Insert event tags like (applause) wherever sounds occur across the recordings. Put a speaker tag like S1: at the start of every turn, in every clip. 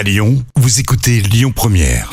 S1: À Lyon, vous écoutez Lyon Première.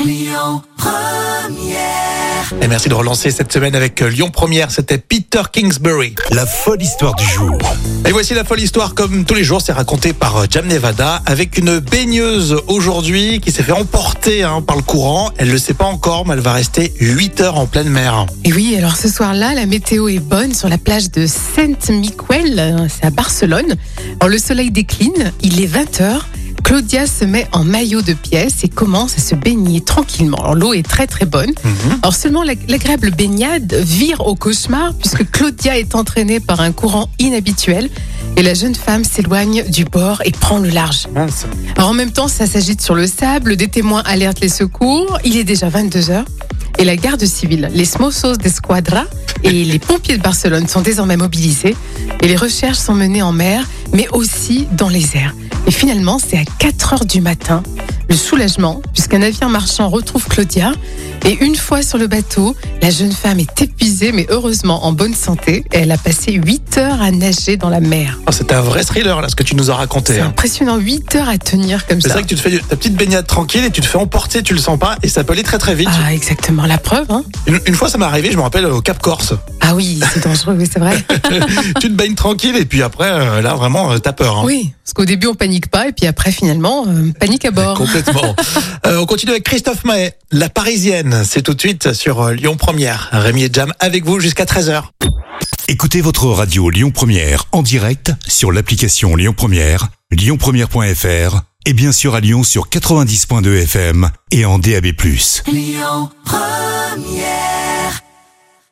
S2: Et merci de relancer cette semaine avec euh, Lyon Première. C'était Peter Kingsbury.
S1: La folle histoire du jour.
S2: Et voici la folle histoire, comme tous les jours, c'est raconté par euh, Jam Nevada avec une baigneuse aujourd'hui qui s'est fait emporter hein, par le courant. Elle le sait pas encore, mais elle va rester 8 heures en pleine mer.
S3: Et oui, alors ce soir-là, la météo est bonne sur la plage de Saint-Miquel, c'est à Barcelone. Alors le soleil décline, il est 20h. Claudia se met en maillot de pièce et commence à se baigner tranquillement. Alors l'eau est très très bonne. Alors seulement la- l'agréable baignade vire au cauchemar puisque Claudia est entraînée par un courant inhabituel et la jeune femme s'éloigne du bord et prend le large.
S2: Mince.
S3: Alors en même temps, ça s'agite sur le sable, des témoins alertent les secours, il est déjà 22h et la garde civile, les Smossos d'Esquadra et les pompiers de Barcelone sont désormais mobilisés et les recherches sont menées en mer mais aussi dans les airs. Et finalement, c'est à 4 heures du matin, le soulagement puisqu'un navire marchand retrouve Claudia et une fois sur le bateau, la jeune femme est épuisée mais heureusement en bonne santé et elle a passé 8 heures à nager dans la mer.
S2: Oh, C'était un vrai thriller là, ce que tu nous as raconté.
S3: C'est
S2: hein.
S3: impressionnant, 8 heures à tenir comme
S2: C'est
S3: ça.
S2: vrai que tu te fais ta petite baignade tranquille et tu te fais emporter, tu le sens pas, et ça peut aller très très vite.
S3: Ah, exactement, la preuve. Hein
S2: Une, une fois, ça m'est arrivé, je me rappelle au Cap Corse.
S3: Ah oui, c'est dangereux, oui, c'est vrai. (laughs)
S2: tu te baignes tranquille et puis après, euh, là vraiment, euh, t'as peur. hein.
S3: Oui, parce qu'au début, on panique pas, et puis après, finalement, euh, panique à bord.
S2: Complètement. (laughs) Euh, on continue avec Christophe Maé, La Parisienne. C'est tout de suite sur Lyon Première. Rémi et Jam avec vous jusqu'à 13h.
S1: Écoutez votre radio Lyon Première en direct sur l'application Lyon Première, lyonpremière.fr et bien sûr à Lyon sur 90.2 FM et en DAB+.